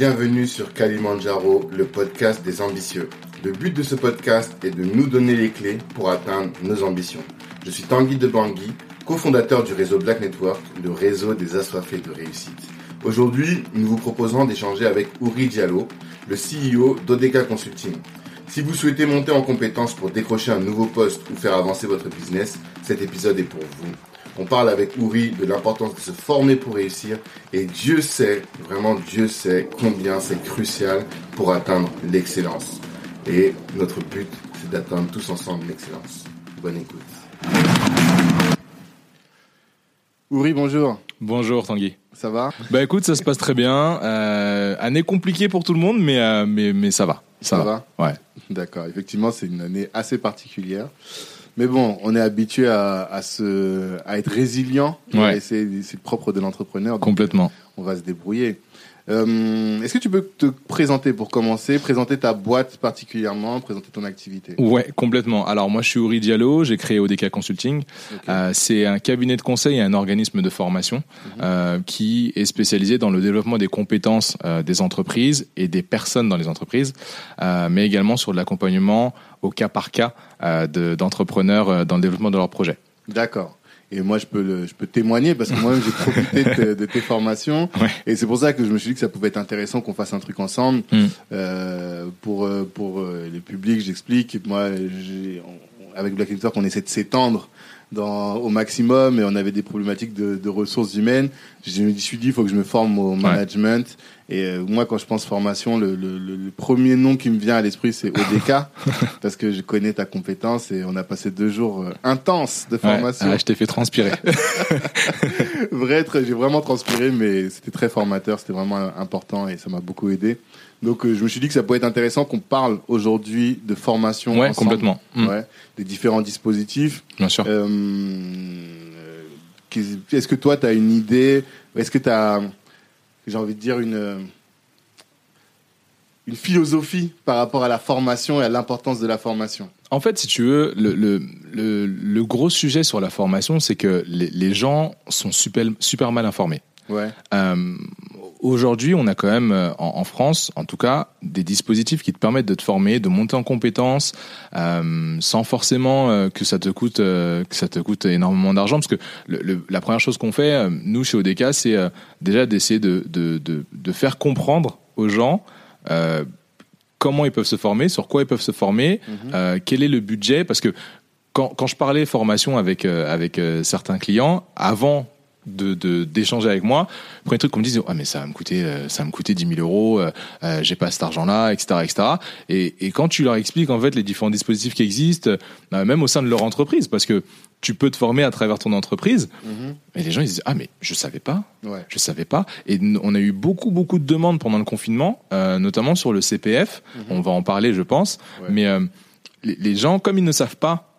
Bienvenue sur Kalimandjaro, le podcast des ambitieux. Le but de ce podcast est de nous donner les clés pour atteindre nos ambitions. Je suis Tanguy de Bangui, cofondateur du réseau Black Network, le réseau des assoiffés de réussite. Aujourd'hui, nous vous proposons d'échanger avec Uri Diallo, le CEO d'Odeka Consulting. Si vous souhaitez monter en compétence pour décrocher un nouveau poste ou faire avancer votre business, cet épisode est pour vous. On parle avec Uri de l'importance de se former pour réussir et Dieu sait, vraiment Dieu sait combien c'est crucial pour atteindre l'excellence. Et notre but, c'est d'atteindre tous ensemble l'excellence. Bonne écoute. Uri, bonjour. Bonjour Tanguy. Ça va? Bah écoute, ça se passe très bien. Euh, année compliquée pour tout le monde, mais, euh, mais, mais ça va. Ça, Ça va? Ouais. D'accord, effectivement, c'est une année assez particulière. Mais bon, on est habitué à, à, se, à être résilient. Ouais. Et c'est c'est le propre de l'entrepreneur. donc Complètement. On va se débrouiller. Euh, Est-ce que tu peux te présenter pour commencer Présenter ta boîte particulièrement, présenter ton activité Ouais, complètement. Alors moi, je suis Uri Diallo, j'ai créé ODK Consulting. Euh, c'est un cabinet de conseil et un organisme de formation euh, qui est spécialisé dans le développement des compétences euh, des entreprises et des personnes dans les entreprises, euh, mais également sur de l'accompagnement au cas par cas euh, de- d'entrepreneurs dans le développement de leurs projets. D'accord. Et moi, je peux, le, je peux témoigner parce que moi-même, j'ai profité de, de tes formations. Ouais. Et c'est pour ça que je me suis dit que ça pouvait être intéressant qu'on fasse un truc ensemble. Mm. Euh, pour euh, pour euh, les publics, j'explique. Moi, avec Black Network, on essaie de s'étendre dans, au maximum et on avait des problématiques de, de ressources humaines. Je me suis dit, il faut que je me forme au management. Et euh, moi, quand je pense formation, le, le, le- premier nom qui me vient à l'esprit, c'est ODK, parce que je connais ta compétence et on a passé deux jours euh, intenses de Ouais. formation. Ah, je t'ai fait transpirer. Vrai, j'ai vraiment transpiré, mais c'était très formateur, c'était vraiment important et ça m'a beaucoup aidé. Donc, euh, je me suis dit que ça pourrait être intéressant qu'on parle aujourd'hui de formation. ouais, ensemble. complètement. Mm. Ouais, des différents dispositifs. Bien sûr. Euh, Est-ce que toi, tu as une idée Est-ce que tu as, j'ai envie de dire, une, une philosophie par rapport à la formation et à l'importance de la formation? En fait, si tu veux, le, le, le, le gros sujet sur la formation, c'est que les, les gens sont super, super mal informés. Ouais. Euh, Aujourd'hui, on a quand même, euh, en, en France, en tout cas, des dispositifs qui te permettent de te former, de monter en compétences, euh, sans forcément euh, que ça te coûte, euh, que ça te coûte énormément d'argent. Parce que le, le- la première chose qu'on fait, euh, nous chez ODK, c'est euh, déjà d'essayer de, de, de, de faire comprendre aux gens. Euh, comment ils peuvent se former, sur quoi ils peuvent se former, euh, quel est le budget, parce que quand, quand je parlais formation avec, euh, avec euh, certains clients, avant de de- d'échanger avec moi, premier truc qu'on me disait, ah mais ça va me coûter, euh, ça va me coûter 10 000 euros, euh, euh, j'ai pas cet argent-là, etc., etc. Et, et quand tu leur expliques en fait les différents dispositifs qui existent, euh, même au sein de leur entreprise, parce que tu peux te former à travers ton entreprise, et les gens ils disent, ah mais je savais pas, Ouais. je savais pas. Et on a eu beaucoup, beaucoup de demandes pendant le confinement, notamment sur le CPF. On va en parler, je pense. Ouais. Mais les, les gens, comme ils ne savent pas,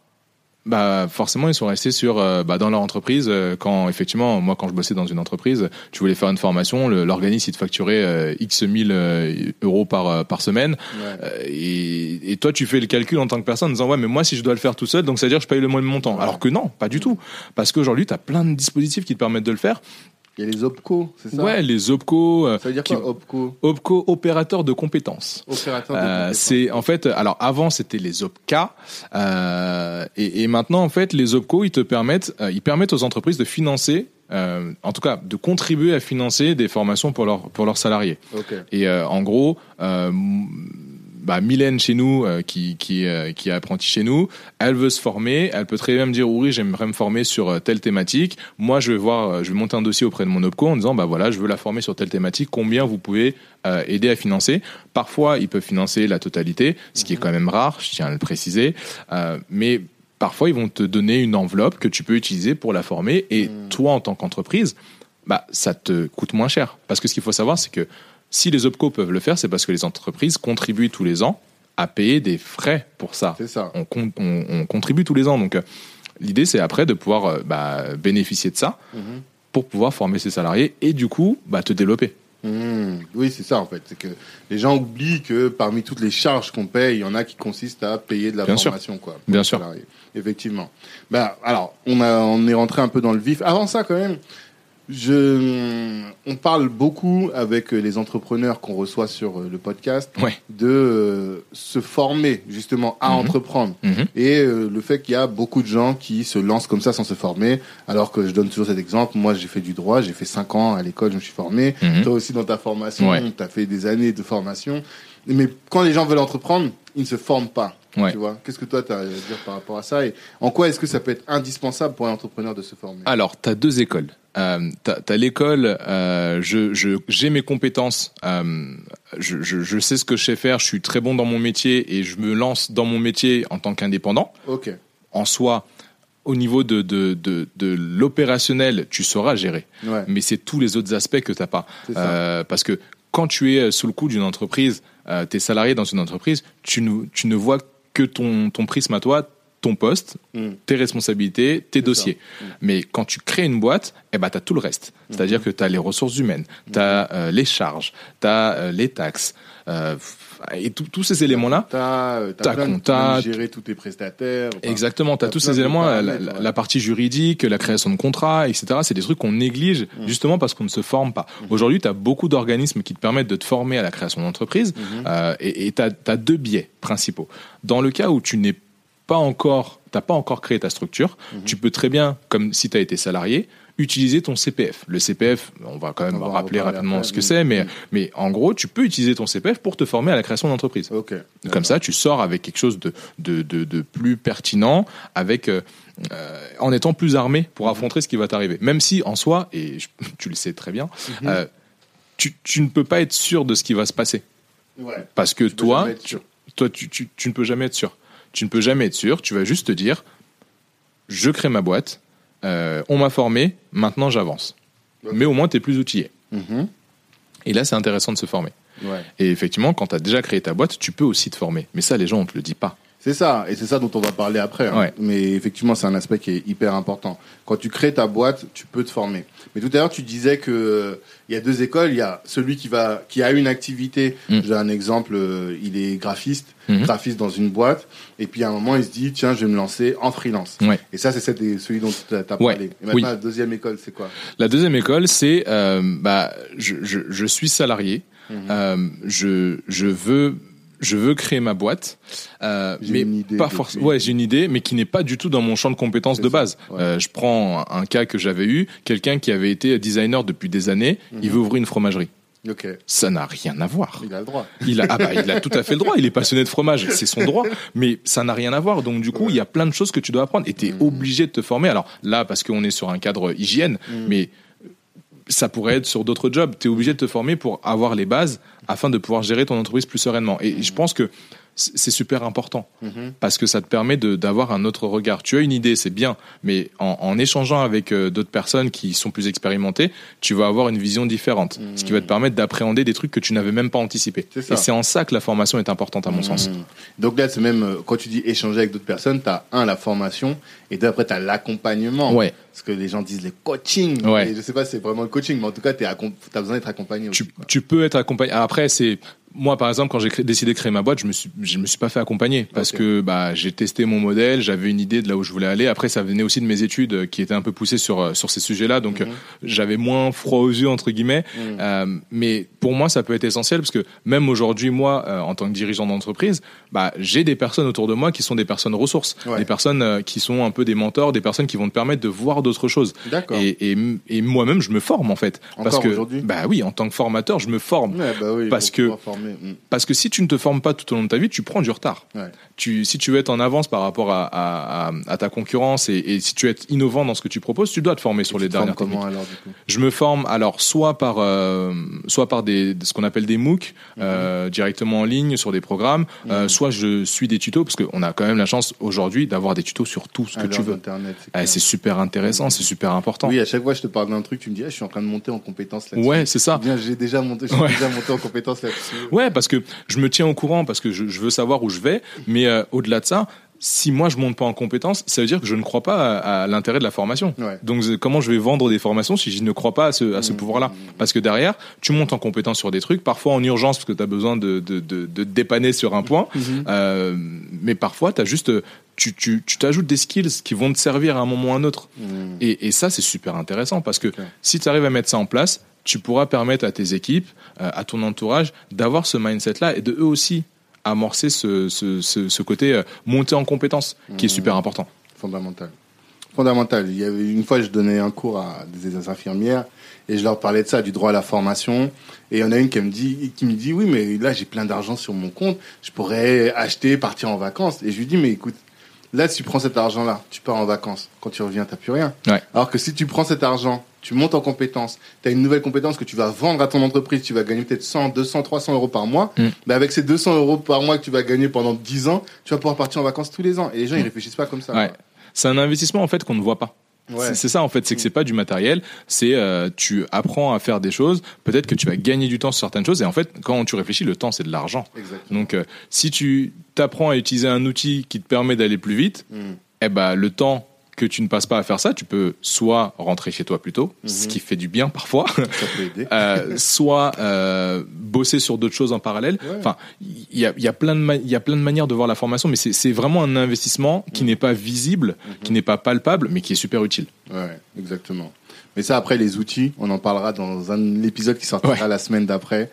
bah forcément ils sont restés sur euh, bah, dans leur entreprise. euh, quand effectivement, moi quand je bossais dans une entreprise, tu voulais faire une formation, l'organisme il te facturait euh, x mille euh, euros par par semaine. Ouais. Et, et toi, tu fais le calcul en tant que personne en disant ouais, mais moi si je dois le faire tout seul, donc ça veut dire que je paye le même montant. Alors que non, pas du tout, parce qu'aujourd'hui tu as plein de dispositifs qui te permettent de le faire. Il y a les OPCO, c'est ça? Ouais, les OPCO, euh, Ça veut dire qui- quoi, OPCO? OPCO, opérateur de compétences. Opérateur de Euh, compétences. c'est en fait, alors avant c'était les OPCA, euh, et, et maintenant en fait les OPCO ils te permettent, ils permettent aux entreprises de financer, en tout cas de contribuer à financer des formations pour leurs pour leurs salariés. Ok. Et en gros, bah, Mylène chez nous, euh, qui, qui, euh, qui est apprentie chez nous, elle veut se former, elle peut très bien me dire, oui, j'aimerais me former sur euh, telle thématique. Moi, je vais voir, euh, je vais monter un dossier auprès de mon OPCO en disant, bah voilà, je veux la former sur telle thématique, combien vous pouvez euh, aider à financer? Parfois, ils peuvent financer la totalité, ce qui est quand même rare, je tiens à le préciser. Euh, mais parfois, ils vont te donner une enveloppe que tu peux utiliser pour la former. Et toi, en tant qu'entreprise, bah, ça te coûte moins cher. Parce que ce qu'il faut savoir, c'est que si les OPCO peuvent le faire, c'est parce que les entreprises contribuent tous les ans à payer des frais pour ça. C'est ça. On, con- on- on contribue tous les ans. Donc, euh, l'idée, c'est après de pouvoir euh, bah, bénéficier de ça Mhm. pour pouvoir former ses salariés et du coup, bah, te développer. Mmh. Oui, c'est ça en fait. C'est que les gens oublient que parmi toutes les charges qu'on paye, il y en a qui consistent à payer de la Bien sûr. formation, quoi. pour Bien sûr. Effectivement. Ben, alors, on a, on est rentré un peu dans le vif. Avant ça, quand même, Je, on parle beaucoup avec les entrepreneurs qu'on reçoit sur le podcast Ouais. de euh, se former justement à Mhm. entreprendre Mhm. et euh, le fait qu'il y a beaucoup de gens qui se lancent comme ça sans se former alors que je donne toujours cet exemple moi j'ai fait du droit j'ai fait cinq ans à l'école je me suis formé Mhm. toi aussi dans ta formation Ouais. tu as fait des années de formation mais quand les gens veulent entreprendre ils ne se forment pas Ouais. tu vois qu'est-ce que toi tu as à dire par rapport à ça et en quoi est-ce que ça peut être indispensable pour un entrepreneur de se former? Alors, tu as deux écoles. Euh, tu as, l'école, euh, je, je, j'ai mes compétences, euh, je, je, je sais ce que je sais faire, je suis très bon dans mon métier et je me lance dans mon métier en tant qu'indépendant. ok En soi, au niveau de, de, de, de l'opérationnel, tu sauras gérer. ouais Mais c'est tous les autres aspects que tu n'as pas. c'est ça Euh, parce que quand tu es sous le coup d'une entreprise, euh, tu es salarié dans une entreprise, tu ne, tu ne vois que ton, ton prisme à toi, ton poste, Mm. tes responsabilités, tes dossiers. Mm. Mais quand tu crées une boîte, eh ben, tu as tout le reste. C'est-à-dire Mm-hmm. que tu as les ressources humaines, tu as les charges, tu as les taxes, euh, et tous ces éléments-là. Euh, t'as Ta plein de- compta, même gérer tous tes prestataires. enfin, Exactement, tu as t'as tous ces éléments, la, la- ouais. la partie juridique, la création de contrats, etc. C'est des trucs qu'on néglige Mm. justement parce qu'on ne se forme pas. Aujourd'hui, tu as beaucoup d'organismes qui te permettent de te former à la création d'entreprise euh, et tu as, deux biais principaux. Dans le cas où tu n'es pas encore, t'as pas encore créé ta structure, Mhm. tu peux très bien, comme si tu as été salarié, utiliser ton CPF. Le CPF, on va quand même On rappeler rapidement après, ce que c'est, mais, Mhm. mais en gros, tu peux utiliser ton CPF pour te former à la création d'entreprise. Ok. Comme ça, tu sors avec quelque chose de, de, de, de plus pertinent, avec, euh, euh, en étant plus armé pour Mhm. affronter ce qui va t'arriver. Même si, en soi, et je- tu le sais très bien, euh, tu, tu ne peux pas être sûr de ce qui va se passer. Ouais. Parce que tu, toi tu, tu, tu ne peux jamais être sûr. Tu ne peux jamais être sûr. Tu vas juste te dire, je crée ma boîte, euh, on m'a formé, maintenant j'avance. Mais au moins, tu es plus outillé. Mhm. Et là, c'est intéressant de se former. Ouais. Et effectivement, quand tu as déjà créé ta boîte, tu peux aussi te former. Mais ça, les gens, on te le dit pas. C'est ça, et c'est ça dont on va parler après. hein. Ouais. Mais effectivement, c'est un aspect qui est hyper important. Quand tu crées ta boîte, tu peux te former. Mais tout à l'heure, tu disais que euh, il y a deux écoles. Il y a celui qui va, qui a une activité. Mm. J'ai un exemple. euh, il est graphiste, Mhm. graphiste dans une boîte. Et puis à un moment, il se dit, tiens, je vais me lancer en freelance. Ouais. Et ça, c'est celui dont tu as Ouais. parlé. Et maintenant, Oui. la deuxième école, c'est quoi? La deuxième école, c'est euh, bah, je, je, je suis salarié, Mhm. euh, je, je veux je veux créer ma boîte, euh, mais pas forcément. Ouais, j'ai une idée, mais qui n'est pas du tout dans mon champ de compétences de base. ouais. Euh, je prends un, un cas que j'avais eu, quelqu'un qui avait été designer depuis des années, il veut ouvrir une fromagerie. Ok. Ça n'a rien à voir. Il a le droit. Il a, ah bah, il a tout à fait le droit. Il est passionné de fromage, c'est son droit. Mais ça n'a rien à voir. Donc du coup, il y a plein de choses que tu dois apprendre. Et tu es Mhm. obligé de te former. Alors là, parce qu'on est sur un cadre hygiène, Mhm. mais ça pourrait être sur d'autres jobs. Tu obligé de te former pour avoir les bases afin de pouvoir gérer ton entreprise plus sereinement. Et je pense que c'est super important Mhm. parce que ça te permet de- d'avoir un autre regard. Tu as une idée, c'est bien, mais en, en échangeant avec euh, d'autres personnes qui sont plus expérimentées, tu vas avoir une vision différente, ce qui va te permettre d'appréhender des trucs que tu n'avais même pas anticipé. Et c'est en ça que la formation est importante à mon sens. Mhm. Donc là, c'est même, euh, quand tu dis échanger avec d'autres personnes, tu as un, la formation, et deux, après, tu as l'accompagnement. Ouais. Parce que les gens disent le coaching. Ouais. Je sais pas si c'est vraiment le coaching, mais en tout cas, tu as besoin d'être accompagné Tu, aussi. quoi. tu peux être accompagné. Après, c'est moi, par exemple, quand j'ai décidé de créer ma boîte, je me suis, je me suis pas fait accompagner parce que bah, j'ai testé mon modèle, j'avais une idée de là où je voulais aller. Après, ça venait aussi de mes études qui étaient un peu poussées sur euh, sur ces sujets-là, donc Mhm. euh, j'avais moins froid aux yeux entre guillemets. Mhm. Euh, mais pour moi, ça peut être essentiel parce que même aujourd'hui, moi, euh, en tant que dirigeant d'entreprise, bah, j'ai des personnes autour de moi qui sont des personnes ressources, Ouais. des personnes euh, qui sont un peu des mentors, des personnes qui vont te permettre de voir d'autres choses. D'accord. Et, et, et moi-même, je me forme en fait, parce que bah oui, en tant que formateur, je me forme. Ouais, bah oui, parce que- former. Mhm. Parce que si tu ne te formes pas tout au long de ta vie, tu prends du retard. Ouais. Tu, si tu veux être en avance par rapport à, à, à- à ta concurrence et, et si tu veux être innovant dans ce que tu proposes, tu dois te former sur les tu dernières techniques. comment alors, du coup? Je me forme alors soit par euh, soit par des ce qu'on appelle des MOOC euh, directement en ligne sur des programmes, euh, Mhm. soit je suis des tutos parce qu'on a quand même la chance aujourd'hui d'avoir des tutos sur tout ce que tu l'heure veux. d'Internet, c'est Ah, super intéressant, c'est super important. Oui, à chaque fois, je te parle d'un truc, tu me dis, Ah, je suis en train de monter en compétence là-dessus. ouais, c'est ça. Bien, j'ai déjà monté, je suis Ouais. déjà monté en compétence là-dessus. Ouais, parce que je me tiens au courant parce que je, je veux savoir où je vais, mais euh, au-delà de ça, si moi je monte pas en compétence, ça veut dire que je ne crois pas à, à l'intérêt de la formation. Ouais. Donc euh, comment je vais vendre des formations si je ne crois pas à ce, à ce Mmh. pouvoir-là? Parce que derrière, tu montes en compétence sur des trucs, parfois en urgence parce que tu as besoin de, de, de, de te dépanner sur un point, Mhm. euh, mais parfois t'as juste, tu tu tu t'ajoutes des skills qui vont te servir à un moment ou à un autre. Mhm. Et, et ça c'est super intéressant parce que si tu arrives à mettre ça en place, tu pourras permettre à tes équipes, euh, à ton entourage, d'avoir ce mindset-là et de eux aussi amorcer ce, ce, ce, ce côté euh, monter en compétence qui est Mmh. super important. Fondamental. Fondamental. Il y avait une fois, je donnais un cours à des infirmières et je leur parlais de ça, du droit à la formation. Et il y en a une qui me dit, qui me dit, oui, mais là, j'ai plein d'argent sur mon compte. Je pourrais acheter, partir en vacances. Et je lui dis, mais écoute, là, si tu prends cet argent-là, tu pars en vacances. Quand tu reviens, t'as plus rien. Ouais. Alors que si tu prends cet argent, tu montes en compétence, tu as une nouvelle compétence que tu vas vendre à ton entreprise, tu vas gagner peut-être 100, 200, 300 euros par mois. Mm. Mais avec ces 200 euros par mois que tu vas gagner pendant 10 ans, tu vas pouvoir partir en vacances tous les ans. Et les gens, ils réfléchissent pas comme ça. Mm. Ouais. C'est un investissement en fait qu'on ne voit pas. Ouais. C'est- ça en fait, c'est que c'est pas du matériel, c'est euh, tu apprends à faire des choses, peut-être que tu vas gagner du temps sur certaines choses et en fait quand tu réfléchis le temps c'est de l'argent. Donc euh, si tu t'apprends à utiliser un outil qui te permet d'aller plus vite, Mm. eh ben le temps que tu ne passes pas à faire ça, tu peux soit rentrer chez toi plus tôt, ce Mhm. qui fait du bien parfois, Ça peut aider. euh, soit euh, bosser sur d'autres choses en parallèle. Ouais. Enfin, il y a, il y, a plein de ma- il y a plein de manières de voir la formation, mais c'est vraiment un investissement qui Mhm. n'est pas visible, qui n'est pas palpable, mais qui est super utile. Ouais, exactement. Mais ça, après, les outils, on en parlera dans un épisode qui sortira Ouais. la semaine d'après.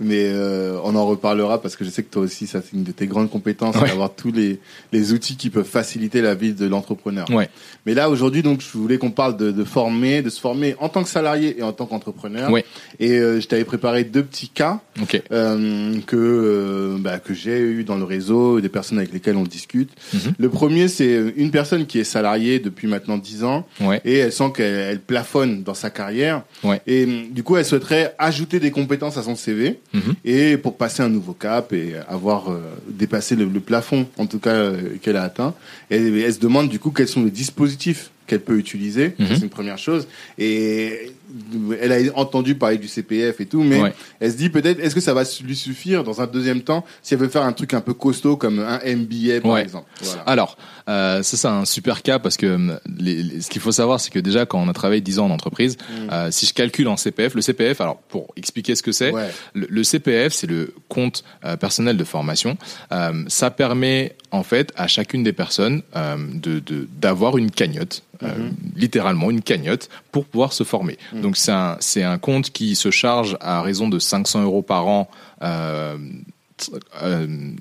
Mais euh, on en reparlera parce que je sais que toi aussi, ça, c'est une de tes grandes compétences, Ouais. d'avoir tous les, les outils qui peuvent faciliter la vie de l'entrepreneur. Ouais. Mais là, aujourd'hui, donc, je voulais qu'on parle de, de former, de se former en tant que salarié et en tant qu'entrepreneur. Ouais. Et euh, je t'avais préparé deux petits cas Ok. euh, que euh, bah, que j'ai eu dans le réseau, des personnes avec lesquelles on discute. Mhm. Le premier, c'est une personne qui est salariée depuis maintenant 10 ans Ouais. et elle sent qu'elle elle dans sa carrière. Ouais. Et hum, du coup, elle souhaiterait ajouter des compétences à son CV Mhm. et pour passer un nouveau cap et avoir euh, dépassé le, le plafond, en tout cas euh, qu'elle a atteint. Et elle se demande du coup quels sont les dispositifs qu'elle peut utiliser. Ça, Mhm. C'est une première chose. Et elle a entendu parler du CPF et tout, mais Ouais. elle se dit peut-être est-ce que ça va lui suffire dans un deuxième temps si elle veut faire un truc un peu costaud comme un MBA par Ouais. exemple? Voilà. Alors, euh, ça c'est un super cas parce que les- les- ce qu'il faut savoir, c'est que déjà quand on a travaillé 10 ans en entreprise, Mm. euh, si je calcule en CPF, le CPF, alors pour expliquer ce que c'est, Ouais. le, le CPF, c'est le compte euh, personnel de formation. Euh, ça permet en fait à chacune des personnes de- d'avoir une cagnotte, euh, Mhm. littéralement une cagnotte, pour pouvoir se former. Mhm. Donc c'est un c'est un compte qui se charge à raison de 500 euros par an. Euh,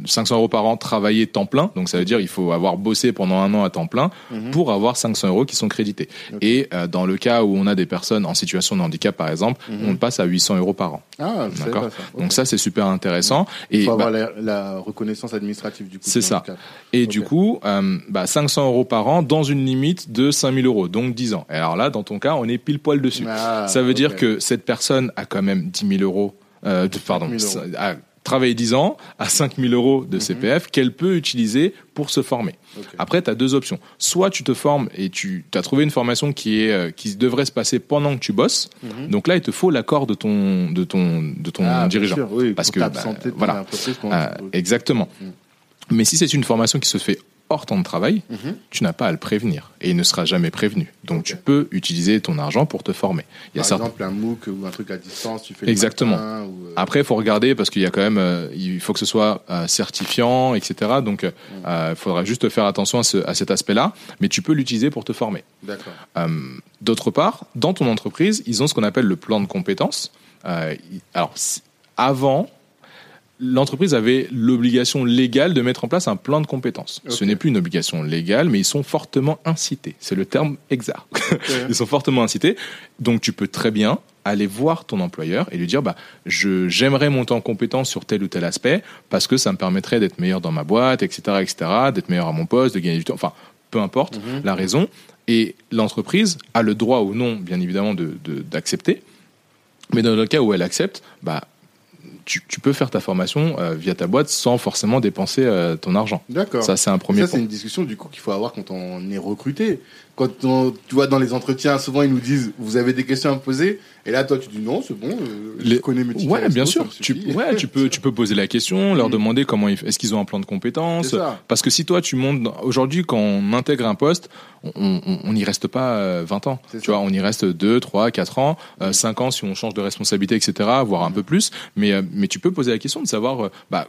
500 euros par an travaillé temps plein, donc ça veut dire il faut avoir bossé pendant un an à temps plein Mhm. pour avoir 500 euros qui sont crédités. Et euh, dans le cas où on a des personnes en situation de handicap par exemple, Mhm. on passe à 800 euros par an. Ah, D'accord. Donc ça c'est super intéressant. Il Et faut bah, avoir la, la reconnaissance administrative du coup. C'est ça. handicap. et du coup, euh, bah, 500 euros par an dans une limite de 5000 euros, donc 10 ans. Et alors là, dans ton cas, on est pile poil dessus. Ah, ça veut dire que cette personne a quand même 10 000 euros, euh, de- pardon, 5 000 euros. a travaillé 10 ans, à 5 000 euros de Mhm. CPF qu'elle peut utiliser pour se former. Après, tu as deux options. Soit tu te formes et tu as trouvé une formation qui est euh, qui devrait se passer pendant que tu bosses. Mhm. Donc là, il te faut l'accord de ton de ton de ton Ah, dirigeant. sûr, oui, Parce que, bah, voilà. Euh, exactement. Mhm. Mais si c'est une formation qui se fait hors temps de travail, Mhm. tu n'as pas à le prévenir et il ne sera jamais prévenu. Donc tu peux utiliser ton argent pour te former. Il y a Par certains- exemple, un MOOC ou un truc à distance, tu fais le Exactement. matin, ou, euh, Après, il faut regarder parce qu'il y a quand même, euh, il faut que ce soit euh, certifiant, etc. Donc, euh, il faudra juste faire attention à, ce- à cet aspect-là. Mais tu peux l'utiliser pour te former. D'autre part, dans ton entreprise, ils ont ce qu'on appelle le plan de compétences. Alors, avant, l'entreprise avait l'obligation légale de mettre en place un plan de compétences. Ce n'est plus une obligation légale, mais ils sont fortement incités. C'est le terme exact. ils sont fortement incités. Donc, tu peux très bien aller voir ton employeur et lui dire bah je j'aimerais monter en compétence sur tel ou tel aspect parce que ça me permettrait d'être meilleur dans ma boîte etc etc d'être meilleur à mon poste de gagner du temps enfin peu importe Mhm. la raison et l'entreprise a le droit ou non bien évidemment de de- d'accepter mais dans le cas où elle accepte bah tu, tu peux faire ta formation euh, via ta boîte sans forcément dépenser euh, ton argent. D'accord. Ça, c'est un premier Ça, c'est une discussion du coup qu'il faut avoir quand on est recruté. Quand on, tu vois dans les entretiens, souvent ils nous disent vous avez des questions à me poser, et là toi tu dis non, c'est bon, euh, je Les- connais mes tickets Ouais, bien sûr. Tu, ouais, tu peux, tu peux poser la question, leur Mm. demander comment ils, est-ce qu'ils ont un plan de compétences? Parce que si toi tu montes dans- aujourd'hui quand on intègre un poste, on n'y reste pas euh, 20 ans. C'est Tu ça. vois, on y reste 2, 3, 4 ans, euh, 5 ans si on change de responsabilité, etc. Voire un peu plus. Mais euh, mais tu peux poser la question de savoir euh, bah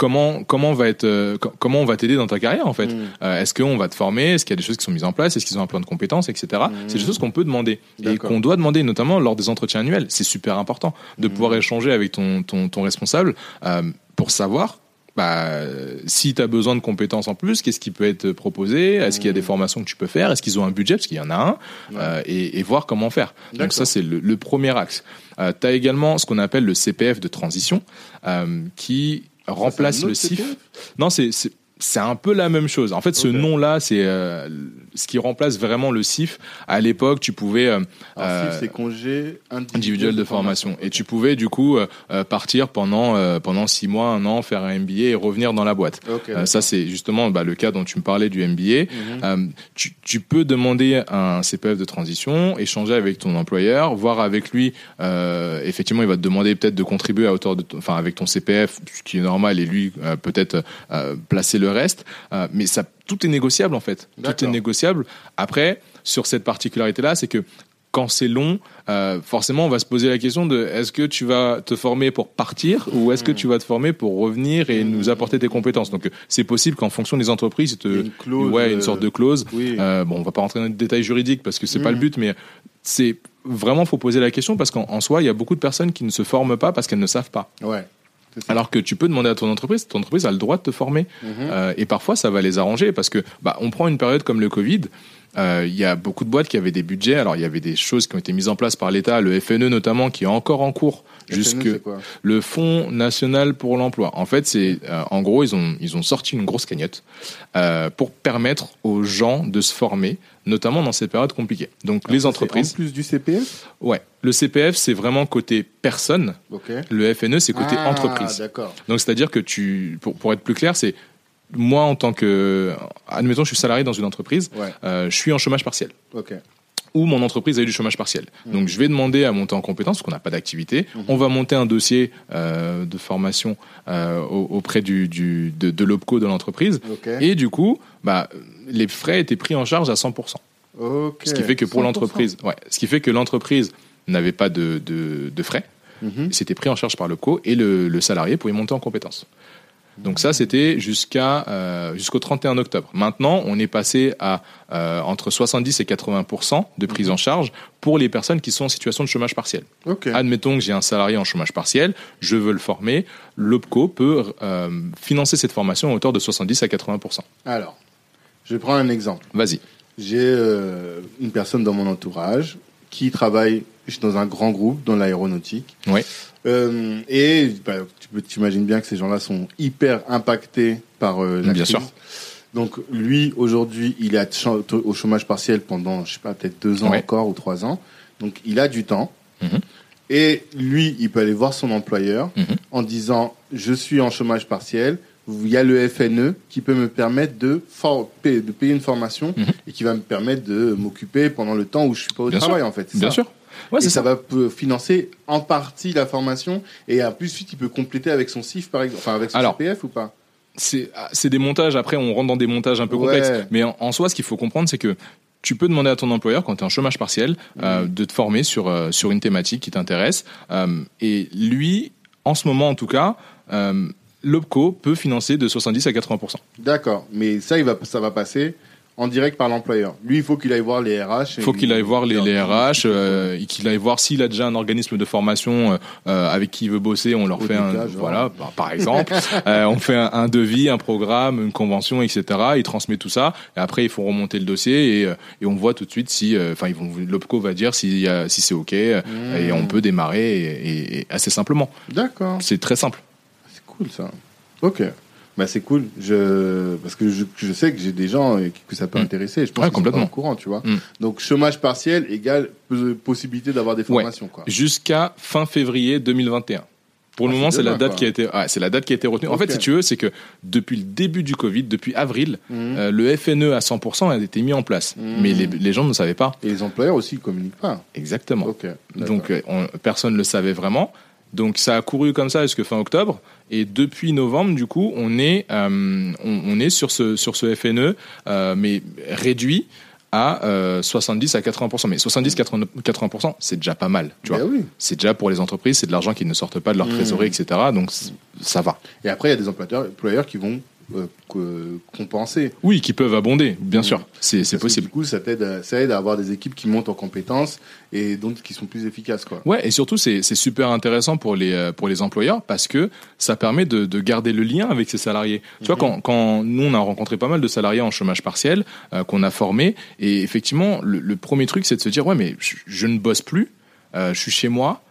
comment comment va être euh, co- comment on va t'aider dans ta carrière en fait. Mm. Euh, est-ce qu'on va te former? Est-ce qu'il y a des choses qui sont mises en place? Est-ce qu'ils ont un plan de compétences, etc. C'est des choses qu'on peut demander et qu'on doit demander, notamment lors des entretiens annuels. C'est super important de Mhm. pouvoir échanger avec ton, ton, ton responsable euh, pour savoir bah, si tu as besoin de compétences en plus, qu'est-ce qui peut être proposé? Est-ce qu'il y a des formations que tu peux faire? Est-ce qu'ils ont un budget? Parce qu'il y en a un. Ouais. euh, et, et voir comment faire. Donc ça, c'est le, le premier axe. Euh, tu as également ce qu'on appelle le CPF de transition euh, qui remplace le CIF. Non, c'est c'est un peu la même chose. En fait, ce nom-là, c'est euh, ce qui remplace vraiment le CIF. À l'époque, tu pouvais euh, Alors, euh, CIF, c'est congé individuel, de formation et tu pouvais du coup euh, partir pendant pendant six mois, un an, faire un MBA et revenir dans la boîte. Ça, c'est justement bah, le cas dont tu me parlais du MBA. Mhm. Tu, tu peux demander un CPF de transition, échanger avec ton employeur, voir avec lui. effectivement, il va te demander peut-être de contribuer à hauteur de, ton- enfin avec ton CPF, ce qui est normal, et lui peut-être placer le reste. Euh, mais ça, tout est négociable en fait. Tout est négociable. Après, sur cette particularité-là, c'est que quand c'est long, euh, forcément, on va se poser la question de est-ce que tu vas te former pour partir ou est-ce que Mhm. tu vas te former pour revenir et nous apporter tes compétences? Donc, c'est possible qu'en fonction des entreprises, te, Il y a une clause, ouais, une euh, sorte de clause. Oui. Euh, bon, on va pas rentrer dans les détails juridiques parce que c'est pas Mhm. le but, mais c'est vraiment faut poser la question parce qu'en en soi, il y a beaucoup de personnes qui ne se forment pas parce qu'elles ne savent pas. Ouais. Alors que tu peux demander à ton entreprise, ton entreprise a le droit de te former. Mhm. Euh, et parfois, ça va les arranger parce que bah, on prend une période comme le Covid. Euh, Il y a beaucoup de boîtes qui avaient des budgets. Alors, il y avait des choses qui ont été mises en place par l'État, le FNE notamment, qui est encore en cours. FNE, Jusque c'est le Fonds national pour l'emploi. En fait, c'est euh, en gros, ils ont ils ont sorti une grosse cagnotte euh, pour permettre aux gens de se former, notamment dans ces périodes compliquées. Donc, Alors les c'est entreprises, En plus du CPF ouais, le CPF c'est vraiment côté personne. Ok. Le FNE c'est côté Ah, entreprise. D'accord. Donc c'est-à-dire que tu, pour, pour être plus clair, c'est moi en tant que, admettons, je suis salarié dans une entreprise, Ouais. euh, je suis en chômage partiel. Ou mon entreprise a eu du chômage partiel. Mhm. Donc je vais demander à monter en compétence parce qu'on n'a pas d'activité. Mhm. On va monter un dossier euh, de formation euh, au- auprès du, du, de, de l'OPCO de l'entreprise. Et du coup, bah, les frais étaient pris en charge à 100%. Ok. Ce qui fait que pour 100%. l'entreprise, ouais, ce qui fait que l'entreprise n'avait pas de, de, de frais. Mhm. C'était pris en charge par le co et le, le salarié pouvait monter en compétence. Donc ça, c'était jusqu'à euh, jusqu'au 31 octobre. Maintenant, on est passé à euh, entre 70 et 80% de prise en charge pour les personnes qui sont en situation de chômage partiel. Ok. Admettons que j'ai un salarié en chômage partiel, je veux le former, l'OPCO peut euh, financer cette formation à hauteur de 70 à 80% Alors, je vais prendre un exemple. Vas-y. J'ai euh, une personne dans mon entourage qui travaille dans un grand groupe dans l'aéronautique. Oui. Euh, et bah, tu peux t'imagines bien que ces gens-là sont hyper impactés par euh, la Bien crise. sûr. Donc lui, aujourd'hui, il est au chômage partiel pendant, je sais pas, peut-être deux ans Ouais. encore ou trois ans. Donc il a du temps. Mhm. Et lui, il peut aller voir son employeur Mhm. en disant, je suis en chômage partiel. Il y a le FNE qui peut me permettre de, de payer une formation Mhm. et qui va me permettre de m'occuper pendant le temps où je suis pas au Bien travail, en fait. Bien ça. sûr. Ouais, et ça ça. va peu- financer en partie la formation et en plus suite il peut compléter avec son CIF par exemple, enfin avec son Alors, CPF ou pas? c'est ah, des montages. Après, on rentre dans des montages un peu Ouais. complexes. Mais en, en soi, ce qu'il faut comprendre, c'est que tu peux demander à ton employeur, quand tu es en chômage partiel, euh, de te former sur, euh, sur une thématique qui t'intéresse. Euh, et lui, en ce moment en tout cas, euh, l'OPCO peut financer de 70 à 80% D'accord, mais ça il va ça va passer en direct par l'employeur. Lui il faut qu'il aille voir les RH. Il faut qu'il aille voir les, les RH, euh, et qu'il aille voir s'il a déjà un organisme de formation euh, avec qui il veut bosser. On leur Au fait un, voilà, par- par exemple, Euh, on fait un, un devis, un programme, une convention, etc. Il transmet tout ça, et après ils font remonter le dossier et, et on voit tout de suite si, enfin, ils vont, l'opco va dire si, si c'est ok Mmh. et on peut démarrer et, et- et assez simplement. D'accord, C'est très simple. c'est cool ça. Ok, bah c'est cool. Je parce que je, je sais que j'ai des gens que ça peut Mm. intéresser. Je pense Ouais, qu'ils sont pas complètement. au courant, tu vois. Mm. Donc chômage partiel égale pos- possibilité d'avoir des formations quoi. Jusqu'à fin février 2021. Pour le Ah, moment, c'est la date quoi. qui a été, ouais, c'est la date qui a été retenue. En fait, si tu veux, c'est que depuis le début du Covid, depuis avril, Mhm. euh, le FNE à 100% a été mis en place. Mhm. Mais les, les gens ne savaient pas Et les employeurs aussi, ils communiquent pas. exactement. Donc euh, on- personne ne le savait vraiment. Donc ça a couru comme ça jusqu'à fin octobre. Et depuis novembre, du coup, on est, euh, on, on est sur ce, sur ce FNE, euh, mais réduit à euh, 70 à 80%. Mais 70-80%, c'est déjà pas mal. Tu vois. Ben oui. C'est déjà pour les entreprises, c'est de l'argent qui ne sortent pas de leur Mhm. trésorerie, etc. Donc ça va. Et après, il y a des employeurs, employeurs qui vont euh, co- compenser. Oui, qui peuvent abonder, bien sûr. C'est possible. Du coup, ça, t'aide à- ça aide à avoir des équipes qui montent en compétences et donc qui sont plus efficaces. Quoi. Ouais, et surtout c'est super intéressant pour les euh, pour les employeurs parce que ça permet de, de garder le lien avec ses salariés. Tu vois, Mhm. quand quand nous on a rencontré pas mal de salariés en chômage partiel euh, qu'on a formés et effectivement le, le premier truc c'est de se dire ouais mais je, je ne bosse plus, euh, je suis chez moi.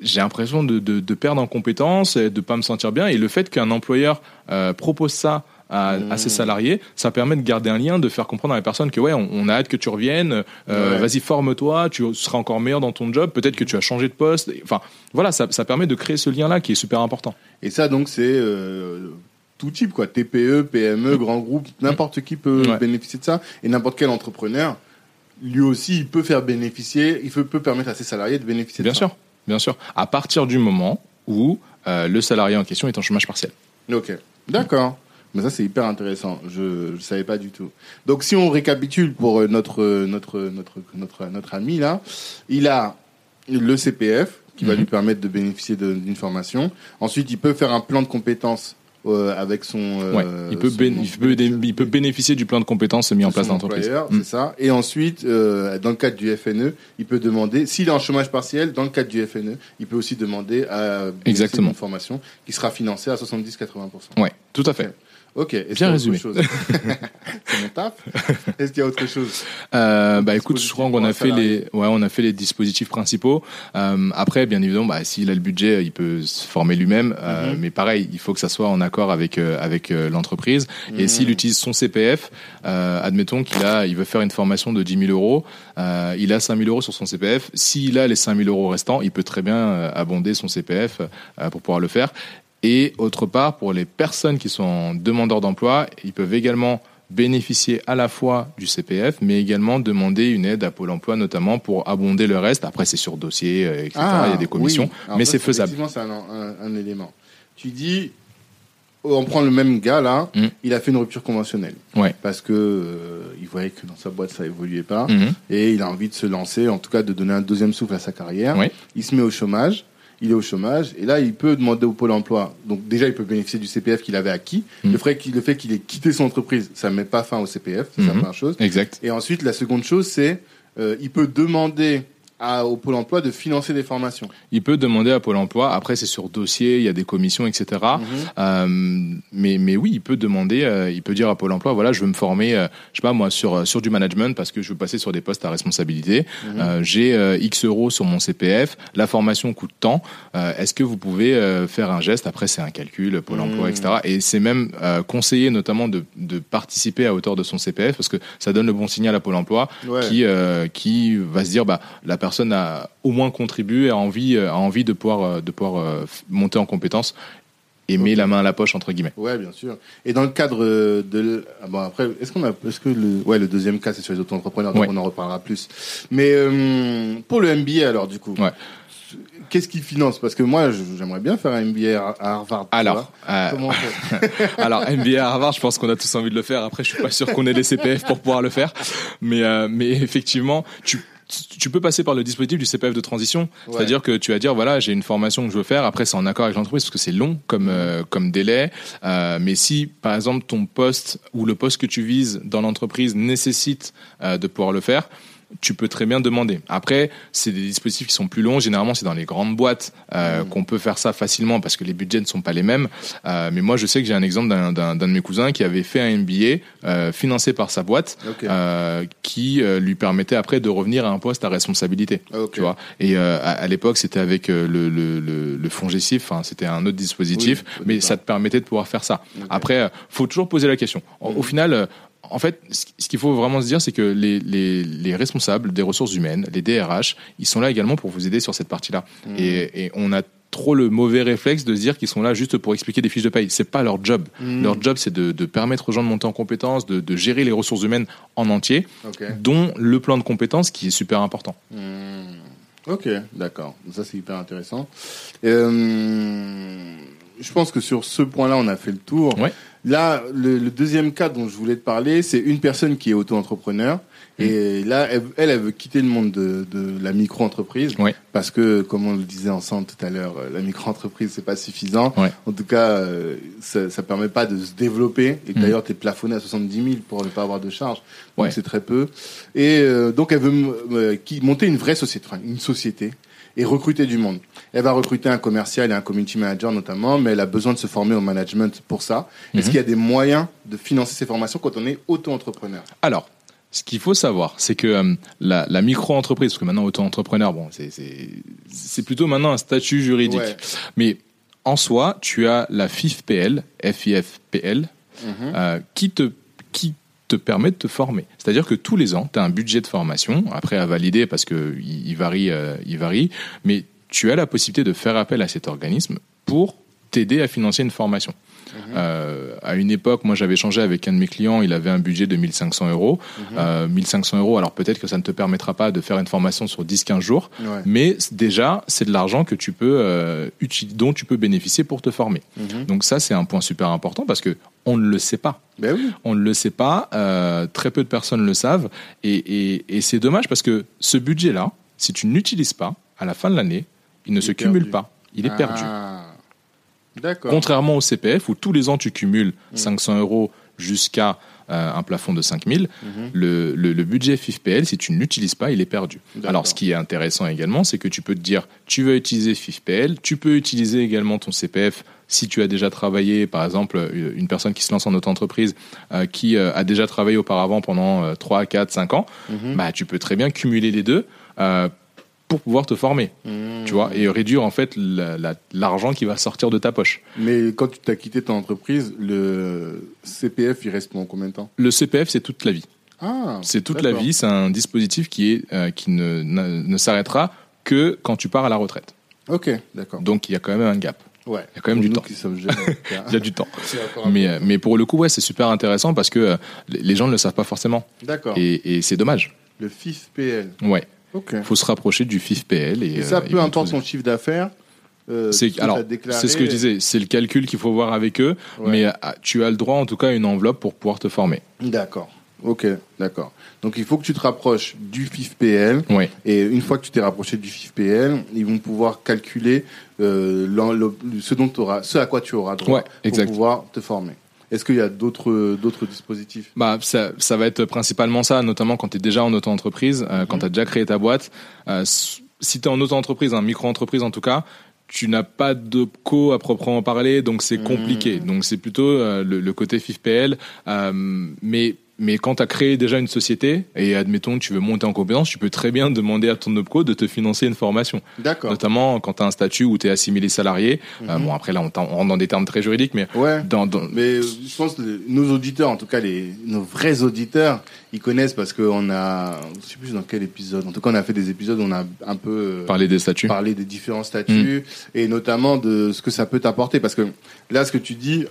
J'ai l'impression de, de, de perdre en compétences, et de pas me sentir bien. Et le fait qu'un employeur euh, propose ça à, à ses Mhm. salariés, ça permet de garder un lien, de faire comprendre à la personne que ouais, on, on a hâte que tu reviennes, euh, Ouais. vas-y forme-toi, tu seras encore meilleur dans ton job, peut-être que tu as changé de poste. Enfin, voilà, ça, ça permet de créer ce lien-là qui est super important. Et ça, donc, c'est euh, tout type, quoi. TPE, PME, grand groupe, n'importe qui peut Ouais. bénéficier de ça. Et n'importe quel entrepreneur, lui aussi, il peut faire bénéficier, il peut, peut permettre à ses salariés de bénéficier Bien de sûr, bien sûr. À partir du moment où euh, le salarié en question est en chômage partiel. Ok. D'accord. Mais ça, c'est hyper intéressant. Je ne savais pas du tout. Donc, si on récapitule pour euh, notre, euh, notre, notre, notre, notre ami, là, il a le CPF qui va Mhm. lui permettre de bénéficier d'une formation. Ensuite, il peut faire un plan de compétences euh, avec son. euh, Ouais, il peut, son- bé- il, peut, dé- il peut bénéficier du plan de compétences mis en place dans l'entreprise. Mm. C'est ça. Et ensuite, euh, dans le cadre du FNE, il peut demander, s'il est en chômage partiel, dans le cadre du FNE, il peut aussi demander à Exactement. d'une formation qui sera financée à 70-80%. Ouais, tout à fait. Ok. Est-ce Bien qu'il y a autre résumé. chose C'est mon taf. Est-ce qu'il y a autre chose Euh, bah écoute, je crois qu'on a fait les, ouais, on a fait les dispositifs principaux. Euh, après, bien évidemment, bah, s'il a le budget, il peut se former lui-même. Euh, Mhm. Mais pareil, il faut que ça soit en accord avec avec l'entreprise. Et Mhm. s'il utilise son CPF, admettons qu'il a, il veut faire une formation de 10 000 euros, il a 5 000 euros sur son CPF. S'il a les 5 000 euros restants, il peut très bien abonder son CPF pour pouvoir le faire. Et autre part, pour les personnes qui sont demandeurs d'emploi, ils peuvent également bénéficier à la fois du CPF, mais également demander une aide à Pôle emploi, notamment pour abonder le reste. Après, c'est sur dossier, euh, etc. il y a des commissions, Ah, oui. Mais c'est faisable. Effectivement, c'est un, un- un élément. Tu dis, on prend le même gars là, Mm. il a fait une rupture conventionnelle. Ouais. Parce que euh, il voyait que dans sa boîte ça évoluait pas. Mhm. et il a envie de se lancer, en tout cas de donner un deuxième souffle à sa carrière. Il se met au chômage, il est au chômage, et là il peut demander au Pôle emploi. Donc déjà il peut bénéficier du CPF qu'il avait acquis. Mhm. Le, fait qu'il, ait quitté son entreprise, ça ne met pas fin au CPF, c'est la Mhm. première chose. Exact. Et ensuite la seconde chose c'est euh, il peut demander à, au Pôle emploi de financer des formations. Il peut demander à Pôle emploi. Après, c'est sur dossier, il y a des commissions, etc. Mhm. Euh, mais, mais oui, il peut demander, euh, il peut dire à Pôle emploi, voilà, je veux me former, euh, je sais pas moi, sur, sur du management parce que je veux passer sur des postes à responsabilité. Mhm. Euh, J'ai euh, X euros sur mon CPF, la formation coûte tant. Euh, Est-ce que vous pouvez euh, faire un geste? Après, c'est un calcul, Pôle emploi, Mhm. etc. Et c'est même euh, conseillé notamment de, de participer à hauteur de son CPF parce que ça donne le bon signal à Pôle emploi Ouais. qui, euh, qui va se dire, bah, la personne a au moins contribué, a envie, a envie de pouvoir, euh, de pouvoir euh, monter en compétence et met la main à la poche entre guillemets. Ouais, bien sûr. Et dans le cadre euh, de, ah bon après, est-ce qu'on a, est-ce que le, ouais, le deuxième cas c'est sur les auto-entrepreneurs, donc Ouais. on en reparlera plus. Mais euh, pour le MBA alors du coup, Ouais. qu'est-ce qu'ils financent Parce que moi, j'aimerais bien faire un MBA à Harvard. Alors, vois. euh, comment on fait? alors MBA à Harvard, je pense qu'on a tous envie de le faire. Après, je suis pas sûr qu'on ait les CPF pour pouvoir le faire, mais euh, mais effectivement, tu tu peux passer par le dispositif du CPF de transition, Ouais. c'est-à-dire que tu vas dire voilà j'ai une formation que je veux faire, après c'est en accord avec l'entreprise parce que c'est long comme euh, comme délai, euh, mais si par exemple ton poste ou le poste que tu vises dans l'entreprise nécessite euh, de pouvoir le faire, tu peux très bien demander. Après, c'est des dispositifs qui sont plus longs. Généralement, c'est dans les grandes boîtes euh, Mm. qu'on peut faire ça facilement parce que les budgets ne sont pas les mêmes. Euh, mais moi, je sais que j'ai un exemple d'un- d'un d'un de mes cousins qui avait fait un MBA euh, financé par sa boîte, Ok. euh, qui euh, lui permettait après de revenir à un poste à responsabilité. Ok. Tu vois. Et euh, à, à l'époque, c'était avec le, le, le, le fonds enfin, c'était un autre dispositif, Oui, mais ça te permettait de pouvoir faire ça. Ok. Après, faut toujours poser la question. Au, au Mhm. final, euh, en fait, ce qu'il faut vraiment se dire, c'est que les, les, les responsables des ressources humaines, les DRH, ils sont là également pour vous aider sur cette partie-là. Mhm. Et, et on a trop le mauvais réflexe de se dire qu'ils sont là juste pour expliquer des fiches de paye. C'est pas leur job. Mhm. Leur job, c'est de, de permettre aux gens de monter en compétences, de, de gérer les ressources humaines en entier, dont le plan de compétences qui est super important. Hmm. Ok, d'accord. Ça, c'est hyper intéressant. Euh, je pense que sur ce point-là, on a fait le tour. Ouais. Là, le, le deuxième cas dont je voulais te parler, c'est une personne qui est auto-entrepreneur. Et là, elle, elle, elle veut quitter le monde de, de la micro-entreprise Ouais. parce que, comme on le disait ensemble tout à l'heure, euh, la micro-entreprise c'est pas suffisant. Ouais. En tout cas, euh, ça, ça permet pas de se développer. Et Mhm. d'ailleurs, tu es plafonné à 70 000 pour ne pas avoir de charges. Donc Ouais. c'est très peu. Et euh, donc elle veut euh, qui- monter une vraie société, enfin, une société et recruter du monde. Elle va recruter un commercial et un community manager notamment, mais elle a besoin de se former au management pour ça. Est-ce Mhm. qu'il y a des moyens de financer ces formations quand on est auto-entrepreneur? Alors, ce qu'il faut savoir, c'est que euh, la, la micro-entreprise, parce que maintenant auto-entrepreneur, bon, c'est- plutôt maintenant un statut juridique. Ouais. Mais en soi, tu as la FIFPL, FIFPL, Mhm. euh, qui te qui te permet de te former. C'est-à-dire que tous les ans, tu as un budget de formation, après à valider parce que il, il varie, euh, il varie, mais tu as la possibilité de faire appel à cet organisme pour t'aider à financer une formation. Euh, à une époque, moi j'avais changé avec un de mes clients, il avait un budget de 1500 euros. Euh, 1500 euros, alors peut-être que ça ne te permettra pas de faire une formation sur 10-15 jours, Ouais. mais déjà, c'est de l'argent que tu peux euh, dont tu peux bénéficier pour te former. Mhm. Donc ça, c'est un point super important parce que on ne le sait pas. Ben oui. On ne le sait pas, euh, très peu de personnes le savent, et, et- et c'est dommage parce que ce budget-là, si tu ne l'utilises pas, à la fin de l'année, il ne Il se cumule perdu. pas. Il est perdu. Ah. Contrairement au CPF, où tous les ans tu cumules Mm. 500 euros jusqu'à euh, un plafond de 5000, Mhm. le, le, le budget FIFPL, si tu ne l'utilises pas, il est perdu. Alors, ce qui est intéressant également, c'est que tu peux te dire, tu veux utiliser FIFPL, tu peux utiliser également ton CPF si tu as déjà travaillé, par exemple, euh, une personne qui se lance en auto-entreprise, euh, qui euh, a déjà travaillé auparavant pendant euh, 3, 4, 5 ans, Mhm. bah, tu peux très bien cumuler les deux pour pouvoir te former, Mhm. tu vois, et réduire en fait la- la- l'argent qui va sortir de ta poche. Mais quand tu t'as quitté ton entreprise, le CPF, il reste pendant combien de temps? Le CPF, c'est toute la vie. Ah, C'est toute la vie. C'est un dispositif qui est euh, qui ne, ne, ne s'arrêtera que quand tu pars à la retraite. Ok, d'accord. Donc il y a quand même un gap. Ouais. Il y a quand même du temps. Il y a du temps. Mais euh, mais pour le coup, ouais, c'est super intéressant parce que euh, les les gens ne le savent pas forcément D'accord. et, et c'est dommage. Le FIFPL. Ouais. Ok. Faut se rapprocher du FIFPL et, Et ça, euh, peu importe te- son chiffre d'affaires. euh, C'est ce que alors t'as déclaré, c'est ce que je disais. C'est le calcul qu'il faut voir avec eux. Ouais. Mais euh, tu as le droit en tout cas à une enveloppe pour pouvoir te former. D'accord. Ok, d'accord. Donc il faut que tu te rapproches du FIFPL. Et une fois que tu t'es rapproché du FIFPL, ils vont pouvoir calculer euh, le- ce, dont auras, ce à quoi tu auras droit Ouais, exact. pour pouvoir te former. Est-ce qu'il y a d'autres d'autres dispositifs? Bah, ça, ça va être principalement ça, notamment quand tu es déjà en auto-entreprise, euh, quand Mhm. tu as déjà créé ta boîte. Euh, si tu es en auto-entreprise, en micro-entreprise en tout cas, tu n'as pas de co à proprement parler, donc c'est Mhm. compliqué. Donc c'est plutôt euh, le, le côté FIFPL. Euh, mais, mais quand tu as créé déjà une société, et admettons que tu veux monter en compétence, tu peux très bien demander à ton OPCO de te financer une formation. D'accord. Notamment quand tu as un statut où tu es assimilé salarié. Euh, Mhm. bon, après là, on, rentre dans des termes très juridiques, mais Ouais. dans, dans, Mais euh, je pense que nos auditeurs, en tout cas les, nos vrais auditeurs, ils connaissent parce qu'on a, je sais plus dans quel épisode, en tout cas on a fait des épisodes où on a un peu euh, parler des statuts. parlé des différents statuts et notamment de ce que ça peut t'apporter. Parce que là, ce que tu dis,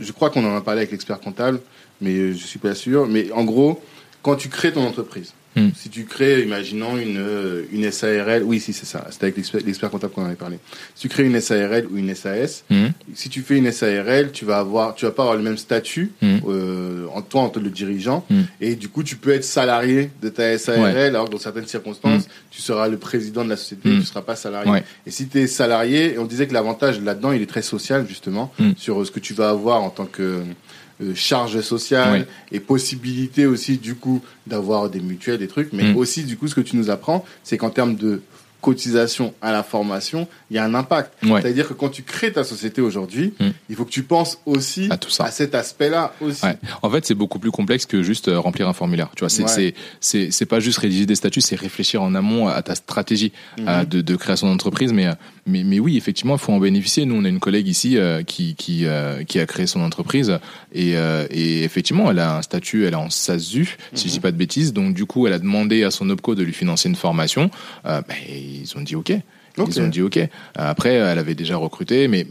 je crois qu'on en a parlé avec l'expert comptable, mais je suis pas sûr. Mais en gros, quand tu crées ton entreprise, Mm. si tu crées, imaginons une, euh, une SARL, oui, si c'est ça, c'était avec l'expert- comptable qu'on avait parlé. Si tu crées une SARL ou une SAS, Mhm. si tu fais une SARL, tu vas avoir, tu vas pas avoir le même statut Mhm. euh, en toi en tant que dirigeant, et du coup tu peux être salarié de ta SARL, alors que dans certaines circonstances, tu seras le président de la société, tu seras pas salarié. Ouais. Et si tu es salarié, et on disait que l'avantage là-dedans, il est très social justement sur ce que tu vas avoir en tant que euh, charge sociale et possibilité aussi du coup d'avoir des mutuelles, des trucs, mais Mhm. aussi du coup ce que tu nous apprends, c'est qu'en termes de cotisation à la formation, il y a un impact. Ouais. C'est-à-dire que quand tu crées ta société aujourd'hui, Mm. il faut que tu penses aussi À tout ça. cet aspect-là aussi. Ouais. En fait, c'est beaucoup plus complexe que juste euh, remplir un formulaire. Tu vois, c'est Ouais. c'est pas juste rédiger des statuts, c'est réfléchir en amont à ta stratégie Mhm. de, de création d'entreprise. Mais euh, mais mais oui, effectivement, il faut en bénéficier. Nous, on a une collègue ici euh, qui qui euh, qui a créé son entreprise et euh, et effectivement, elle a un statut, elle est en SASU, si je dis pas de bêtises. Donc du coup, elle a demandé à son opco de lui financer une formation. Ben, ils ont dit OK. Ok. Ils ont dit OK. Après, elle avait déjà recruté, mais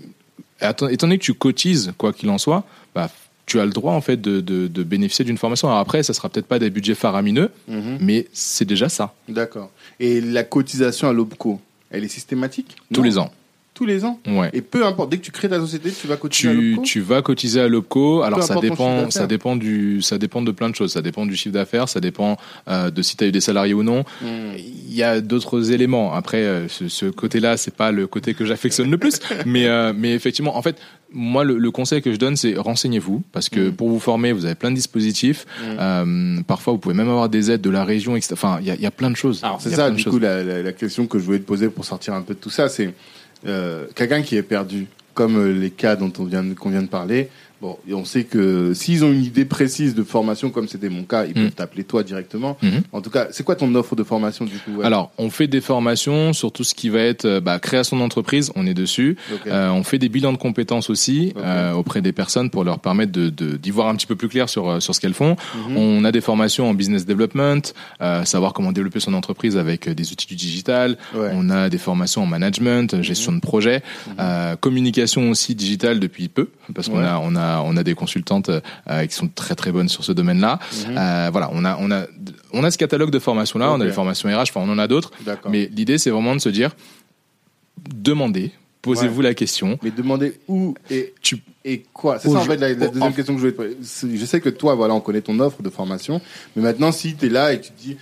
étant donné que tu cotises, quoi qu'il en soit, bah, tu as le droit en fait de, de, de bénéficier d'une formation. Alors après, ça sera peut-être pas des budgets faramineux, Mhm. mais c'est déjà ça. D'accord. Et la cotisation à l'OPCO, elle est systématique? Tous Non. les ans. Tous les ans Ouais. Et peu importe, dès que tu crées ta société, tu vas cotiser à l'OPCO tu vas cotiser à l'OPCO. Alors ça dépend, ça dépend du, ça dépend de plein de choses. Ça dépend du chiffre d'affaires, ça dépend euh, de si tu as eu des salariés ou non. Hmm. Il y a d'autres éléments. Après, euh, ce, ce côté-là, c'est pas le côté que j'affectionne le plus, mais euh, mais effectivement, en fait, moi, le, le conseil que je donne, c'est renseignez-vous parce que Mm. pour vous former, vous avez plein de dispositifs. Mm. Euh, parfois, vous pouvez même avoir des aides de la région, etc. Enfin, il y y a plein de choses. Alors c'est ça, du choses. coup, la, la- la question que je voulais te poser pour sortir un peu de tout ça, c'est euh, quelqu'un qui est perdu, comme euh, les cas dont on qu'on vient de parler. Bon, et on sait que s'ils ont une idée précise de formation, comme c'était mon cas, ils Mm. peuvent t'appeler toi directement. Mhm. En tout cas, c'est quoi ton offre de formation du coup ouais? Alors, on fait des formations sur tout ce qui va être euh, bah, création d'entreprise, on est dessus. Euh, on fait des bilans de compétences aussi euh, auprès des personnes pour leur permettre de de- d'y voir un petit peu plus clair sur euh, sur ce qu'elles font. Mhm. On a des formations en business development, euh, savoir comment développer son entreprise avec des outils du digital. Ouais. On a des formations en management, gestion de projet, euh, communication aussi digitale depuis peu, parce qu'on Ouais. a on a on a des consultantes euh, qui sont très très bonnes sur ce domaine-là. Mhm. Euh, voilà, on a on a on a ce catalogue de formations là. On a les formations RH, enfin on en a d'autres. Mais l'idée c'est vraiment de se dire demandez, posez-vous la question. Mais demandez où et, Tu- et quoi. C'est ça en fait la, deuxième en- question que je voulais te Je sais que toi, voilà, on connaît ton offre de formation. Mais maintenant, si tu es là et tu te dis,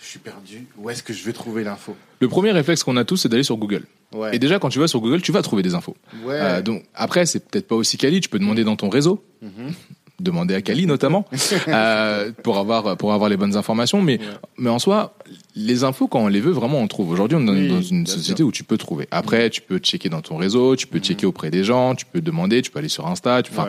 je suis perdu, où est-ce que je vais trouver l'info? Le premier réflexe qu'on a tous, c'est d'aller sur Google. Ouais. Et déjà, quand tu vas sur Google, tu vas trouver des infos. ouais. Euh, donc après, c'est peut-être pas aussi quali. Tu peux demander dans ton réseau, Mhm. demander à Cali notamment, euh, pour avoir pour avoir les bonnes informations. Mais Ouais. mais en soi, les infos quand on les veut, vraiment on trouve. Aujourd'hui, on est dans- Oui, dans une société où tu peux trouver. Après, tu peux checker dans ton réseau, tu peux checker auprès des gens, tu peux demander, tu peux aller sur Insta. Tu, enfin.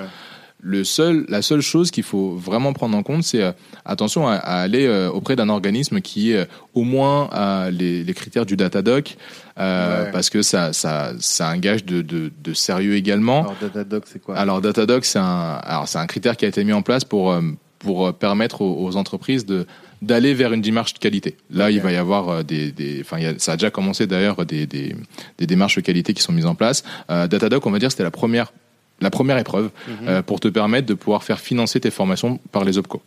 Le seul, la seule chose qu'il faut vraiment prendre en compte, c'est euh, attention à, à aller euh, auprès d'un organisme qui euh, au moins a les, les critères du Datadoc, euh, Ouais. parce que ça, ça, ça a un gage de, de, de sérieux également. Alors, Datadoc, c'est quoi? Alors Datadoc, c'est un, alors c'est un critère qui a été mis en place pour euh, pour euh, permettre aux, aux entreprises de d'aller vers une démarche de qualité. Là, il va y avoir euh, des, des, enfin, ça a déjà commencé d'ailleurs des, des, des démarches de qualité qui sont mises en place. Euh, Datadoc, on va dire, c'était la première la première épreuve Mhm. euh, pour te permettre de pouvoir faire financer tes formations par les OPCO.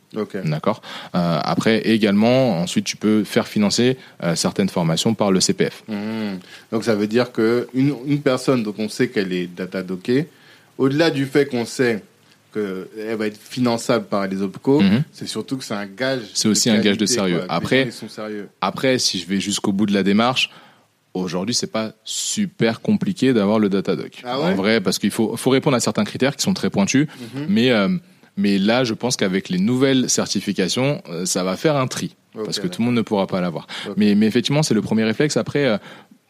D'accord. Euh, après, également, ensuite, tu peux faire financer euh, certaines formations par le CPF. Mhm. Donc ça veut dire que une, une personne dont on sait qu'elle est datadockée, au-delà du fait qu'on sait qu'elle va être finançable par les OPCO, Mhm. c'est surtout que c'est un gage. C'est aussi un gage de sérieux. quoi, Après- sérieux. Après, si je vais jusqu'au bout de la démarche, aujourd'hui, c'est pas super compliqué d'avoir le Datadoc. Ah ouais en vrai, parce qu'il faut, faut répondre à certains critères qui sont très pointus, Mhm. mais euh, mais là, je pense qu'avec les nouvelles certifications, euh, ça va faire un tri. Parce que tout le monde ne pourra pas l'avoir. Mais, mais effectivement, c'est le premier réflexe. Après, euh,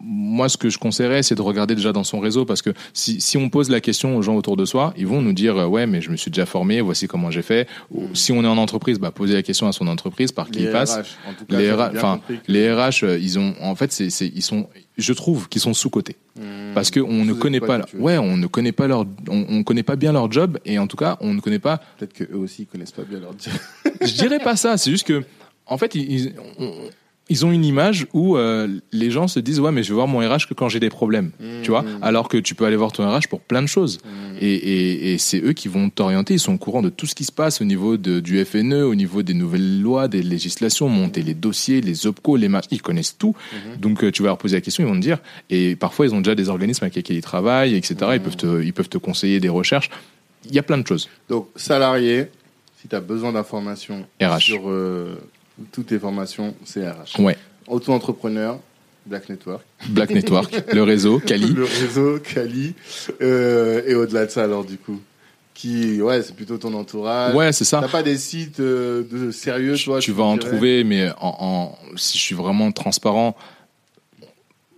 moi, ce que je conseillerais, c'est de regarder déjà dans son réseau, parce que si, si on pose la question aux gens autour de soi, ils vont nous dire, euh, ouais, mais je me suis déjà formé, voici comment j'ai fait. Ou si on est en entreprise, bah, poser la question à son entreprise, par qui Les il passe. RH, en tout cas, Les RH, enfin, que- les RH, euh, ils ont, en fait, c'est, c'est, ils sont, je trouve qu'ils sont sous cotés Mhm. parce que on ne connaît pas, ouais, on ne connaît pas leur, on, on connaît pas bien leur job et en tout cas, on ne connaît pas. Peut-être qu'eux aussi, ils connaissent pas bien leur job. Je dirais pas ça, c'est juste que, en fait, ils, ils- on- ils ont une image où euh, les gens se disent ouais mais je vais voir mon RH que quand j'ai des problèmes, Mhm. tu vois, alors que tu peux aller voir ton RH pour plein de choses. Mhm. Et, et, et c'est eux qui vont t'orienter. Ils sont au courant de tout ce qui se passe au niveau de, du FNE, au niveau des nouvelles lois, des législations, monter les dossiers, les OPCO, les matchs. Ils connaissent tout. Mhm. Donc euh, tu vas leur poser la question, ils vont te dire. Et parfois ils ont déjà des organismes avec lesquels ils travaillent, etc. Ils peuvent te, ils peuvent te conseiller des recherches. Il y a plein de choses. Donc, salarié, si tu as besoin d'informations sur euh, toutes tes formations, c'est RH. Ouais. Auto-entrepreneur, Black Network. Black Network, le réseau, Kali. Le réseau, Kali. Euh, et au-delà de ça, alors, du coup qui, ouais, c'est plutôt ton entourage. Ouais, c'est ça. T'as pas des sites euh, de sérieux, toi tu vas en dirais trouver, mais en, en- si je suis vraiment transparent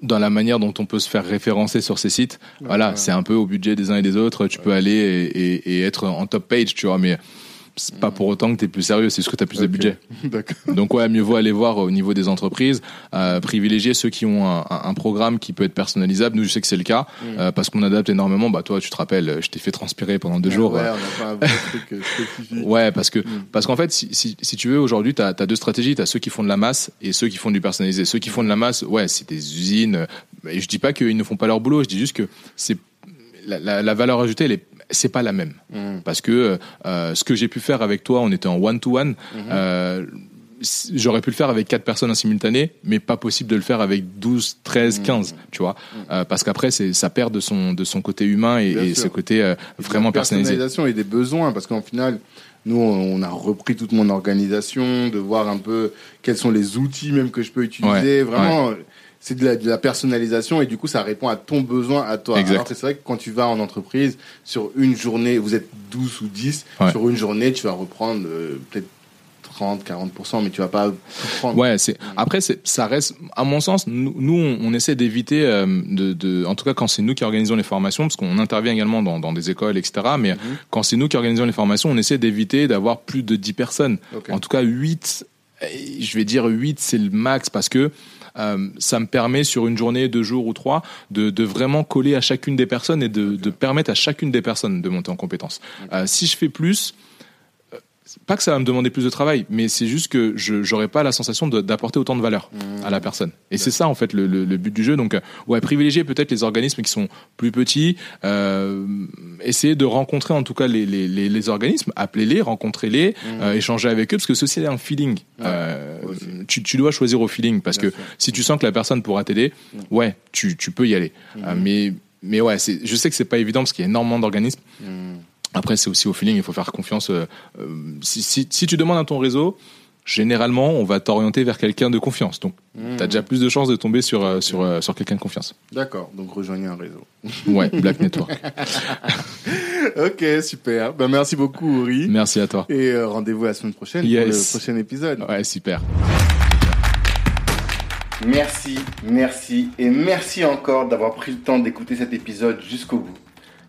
dans la manière dont on peut se faire référencer sur ces sites, voilà, ouais. c'est un peu au budget des uns et des autres. Tu peux aller et, et- et être en top page, tu vois, mais c'est pas pour autant que tu es plus sérieux, c'est juste que tu as plus de budget. Donc ouais, mieux vaut aller voir au niveau des entreprises, euh, privilégier ceux qui ont un, programme qui peut être personnalisable. Nous, je sais que c'est le cas, Mm. euh, parce qu'on adapte énormément. Bah toi, tu te rappelles, je t'ai fait transpirer pendant deux jours. Ouais, euh, on n'a pas un vrai truc euh, spécifique. Ouais, parce que Mm. parce qu'en fait, si, si, si tu veux, aujourd'hui, tu as, deux stratégies. Tu as ceux qui font de la masse et ceux qui font du personnalisé. Ceux qui font de la masse, ouais, c'est des usines. et je dis pas qu'ils ne font pas leur boulot, je dis juste que c'est la, la, la valeur ajoutée, elle est c'est pas la même Mhm. parce que euh, ce que j'ai pu faire avec toi, on était en one to one. euh, J'aurais pu le faire avec quatre personnes en simultané, mais pas possible de le faire avec 12, 13, 15, tu vois. Euh, parce qu'après, c'est ça perd de son de son côté humain et, ce côté euh, Et vraiment personnalisé. personnalisation et des besoins, parce qu'en final, nous, on a repris toute mon organisation, de voir un peu quels sont les outils même que je peux utiliser. Ouais, Vraiment, c'est de la, de la personnalisation et du coup, ça répond à ton besoin, à toi. Exact. Alors que c'est vrai que quand tu vas en entreprise, sur une journée, vous êtes 12 ou 10, Ouais. sur une journée, tu vas reprendre euh, peut-être 30, 40%, mais tu vas pas prendre. Ouais, c'est après c'est ça reste à mon sens nous, nous on, on essaie d'éviter euh, de, de en tout cas quand c'est nous qui organisons les formations parce qu'on intervient également dans, dans des écoles etc mais Mhm. quand c'est nous qui organisons les formations on essaie d'éviter d'avoir plus de 10 personnes en tout cas 8 je vais dire 8 c'est le max parce que euh, ça me permet sur une journée, deux jours ou trois, de, de vraiment coller à chacune des personnes et de, de permettre à chacune des personnes de monter en compétence. Euh, si je fais plus, pas que ça va me demander plus de travail, mais c'est juste que je j'aurais pas la sensation d'apporter autant de valeur à la personne. Et c'est ça en fait le, le, le but du jeu. Donc euh, ouais, privilégier peut-être les organismes qui sont plus petits, euh, essayer de rencontrer en tout cas les, les, les, les organismes, appelez-les, rencontrez-les, euh, échanger avec eux, parce que ceci est un feeling. Euh, tu, tu dois choisir au feeling parce Bien que sûr. si tu sens que la personne pourra t'aider, ouais, tu, tu peux y aller. Euh, mais mais ouais, je sais que c'est pas évident parce qu'il y a énormément d'organismes. Après, c'est aussi au feeling, il faut faire confiance. euh, euh, si, si, si tu demandes à ton réseau, généralement, on va t'orienter vers quelqu'un de confiance. Donc, Mhm. tu as déjà plus de chances de tomber sur, euh, sur, euh, sur quelqu'un de confiance. D'accord, donc rejoignez un réseau. Ouais, Black Network. ok, super. Ben, merci beaucoup, Uri. Merci à toi. Et rendez-vous la semaine prochaine Yes. pour le prochain épisode. Ouais, super. Merci, merci et merci encore d'avoir pris le temps d'écouter cet épisode jusqu'au bout.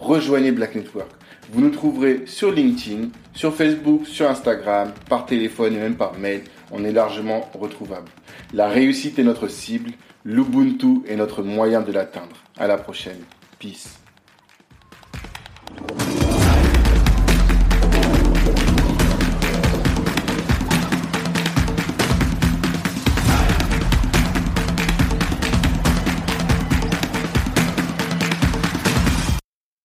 rejoignez Black Network. Vous nous trouverez sur LinkedIn, sur Facebook, sur Instagram, par téléphone et même par mail. On est largement retrouvable. La réussite est notre cible, l'Ubuntu est notre moyen de l'atteindre. À la prochaine. Peace.